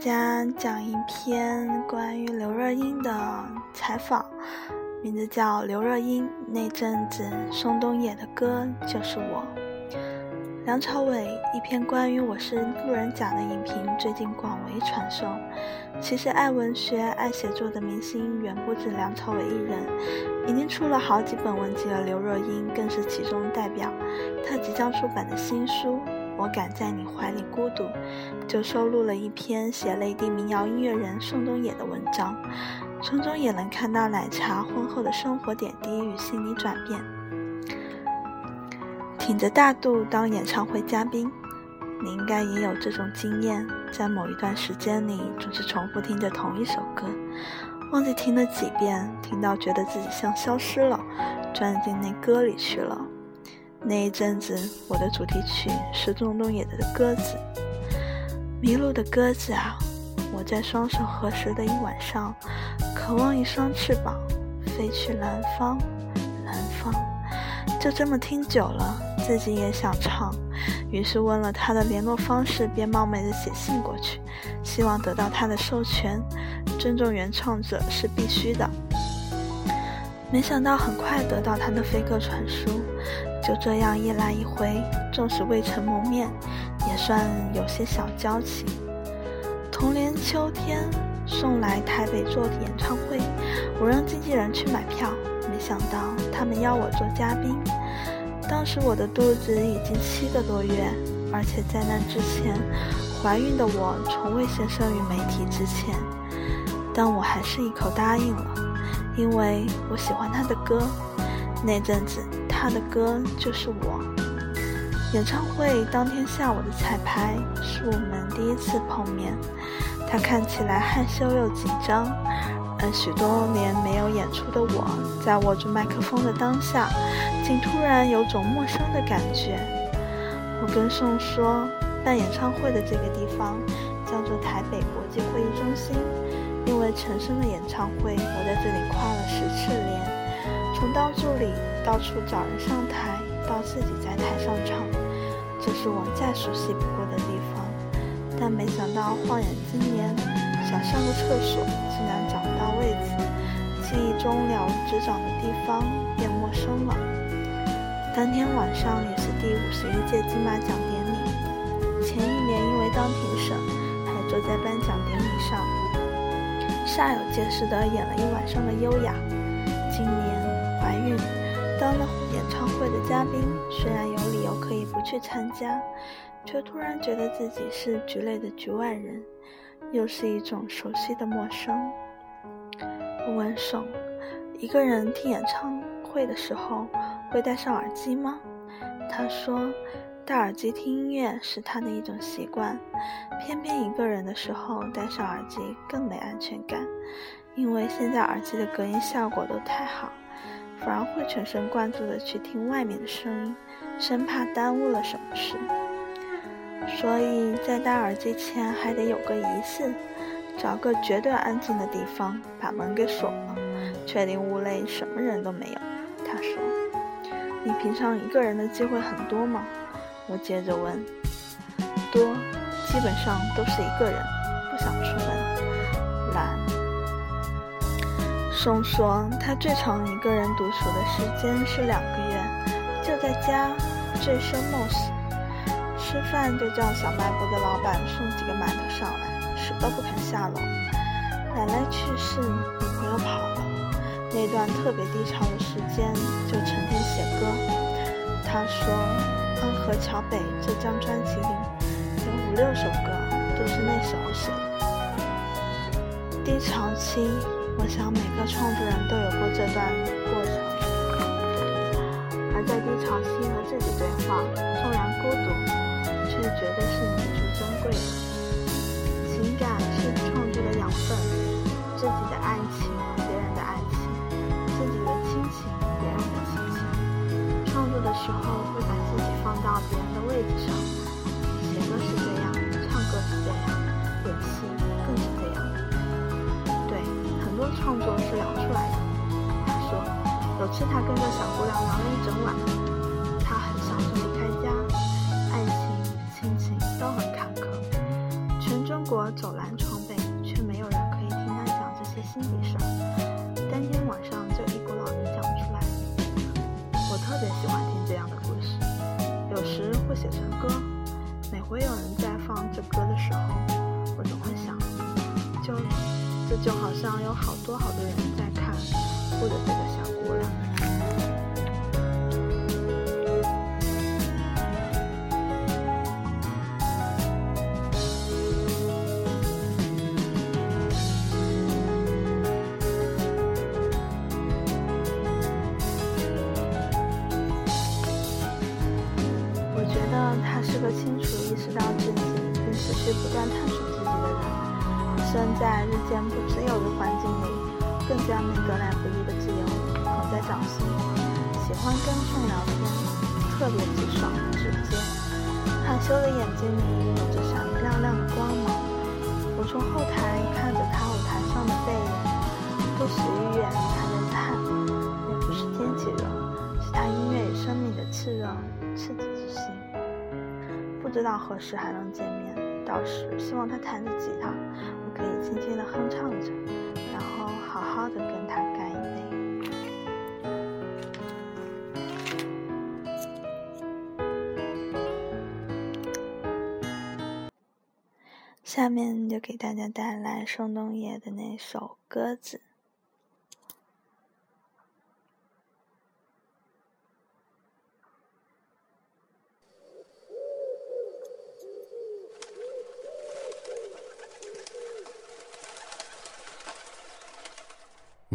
大家讲一篇关于刘若英的采访，名字叫《刘若英那阵子宋冬野的歌就是我》。梁朝伟一篇关于我是路人甲的影评最近广为传颂。其实爱文学、爱写作的明星远不止梁朝伟一人，已经出了好几本文集的刘若英更是其中代表。她即将出版的新书。我敢在你怀里孤独，就收录了一篇写内地民谣音乐人宋冬野的文章，从中也能看到奶茶婚后的生活点滴与心理转变。挺着大肚当演唱会嘉宾，你应该也有这种经验，在某一段时间里总是重复听着同一首歌，忘记听了几遍，听到觉得自己像消失了，钻进那歌里去了。那一阵子，我的主题曲是宋冬野的《鸽子》。迷路的鸽子啊，我在双手合十的一晚上，渴望一双翅膀，飞去南方，南方。就这么听久了，自己也想唱，于是问了他的联络方式，便冒昧的写信过去，希望得到他的授权，尊重原创者是必须的。没想到很快得到他的飞鸽传书。就这样一来一回，纵使未曾谋面，也算有些小交情。同年秋天，送来台北做演唱会，我让经纪人去买票，没想到他们邀我做嘉宾。当时我的肚子已经七个多月，而且在那之前，怀孕的我从未现身于媒体之前，但我还是一口答应了，因为我喜欢他的歌。那阵子。他的歌就是我。演唱会当天下午的彩排是我们第一次碰面，他看起来害羞又紧张，而许多年没有演出的我在握住麦克风的当下，竟突然有种陌生的感觉。我跟宋说，办演唱会的这个地方叫做台北国际会议中心，因为陈升的演唱会我在这里跨了十次年。从当助理到处找人上台，到自己在台上唱，这是我再熟悉不过的地方。但没想到晃眼今年，想上个厕所竟然找不到位子，记忆中了如指掌的地方变陌生了。当天晚上也是第五十一届金马奖典礼，前一年因为当评审，还坐在颁奖典礼上，煞有介事地演了一晚上的优雅。当了演唱会的嘉宾，虽然有理由可以不去参加，却突然觉得自己是局内的局外人，又是一种熟悉的陌生。我问宋：“一个人听演唱会的时候会戴上耳机吗？”他说：“戴耳机听音乐是他的一种习惯，偏偏一个人的时候戴上耳机更没安全感，因为现在耳机的隔音效果都太好。”反而会全神贯注的去听外面的声音，生怕耽误了什么事。所以在戴耳机前还得有个仪式，找个绝对安静的地方，把门给锁了，确定屋内什么人都没有。他说：“你平常一个人的机会很多吗？”我接着问：“多，基本上都是一个人，不想出松说，他最长一个人独处的时间是两个月，就在家醉生梦死，吃饭就叫小卖部的老板送几个馒头上来，死都不肯下楼。奶奶去世，女朋友跑了，那段特别低潮的时间就成天写歌。他说，《安河桥北》这张专辑里有五六首歌都是那时候写的。低潮期。我想每个创作人都有过这段过程，而在低潮期和自己对话，纵然孤独，却绝对是弥足珍贵的。情感是创作的养分，自己的爱有次他跟着小姑娘聊了一整晚，他很小就离开家，爱情、亲情都很坎坷，全中国走南闯北，却没有人可以听他讲这些心底事儿，当天晚上就一股脑的讲出来。我特别喜欢听这样的故事，有时会写成歌。每回有人在放这歌的时候，我总会想，就这就好像有好多好多人在看，护着这个小姑娘。并持续不断探索自己的人。身在日渐不自由的环境里，更加面得来不易的自由捧在掌心。喜欢跟众聊天，特别直爽直接。害羞的眼睛里有着闪亮亮的光芒。我从后台看着他舞台上的背影，不时一眼他的汗，也不是天气热，是他音乐与生命的炽热赤子之心。不知道何时还能见面，小时希望他弹着吉他，我可以轻轻地哼唱着，然后好好的跟他干一杯。下面就给大家带来宋冬野的那首《鸽子》。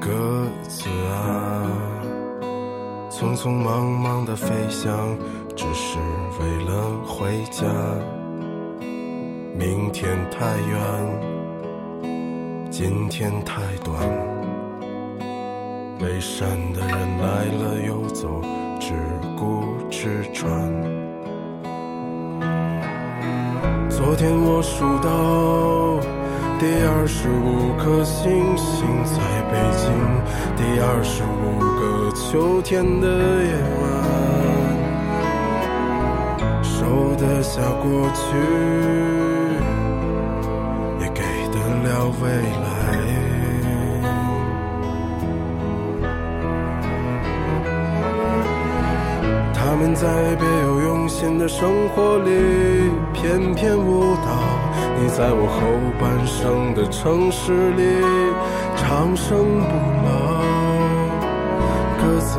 鸽子啊，匆匆忙忙的飞翔，只是为了回家。明天太远，今天太短，北山的人来了又走，只顾吃穿。昨天我数到。第二十五颗星星在北京，第二十五个秋天的夜晚，收得下过去，也给得了未来。他们在别有用心的生活里翩翩舞蹈。你在我后半生的城市里长生不老，鸽子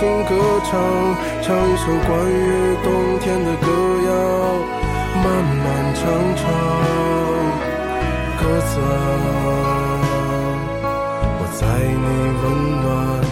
心歌唱，唱一首关于冬天的歌谣，漫漫长长，鸽子啊，我在你温暖。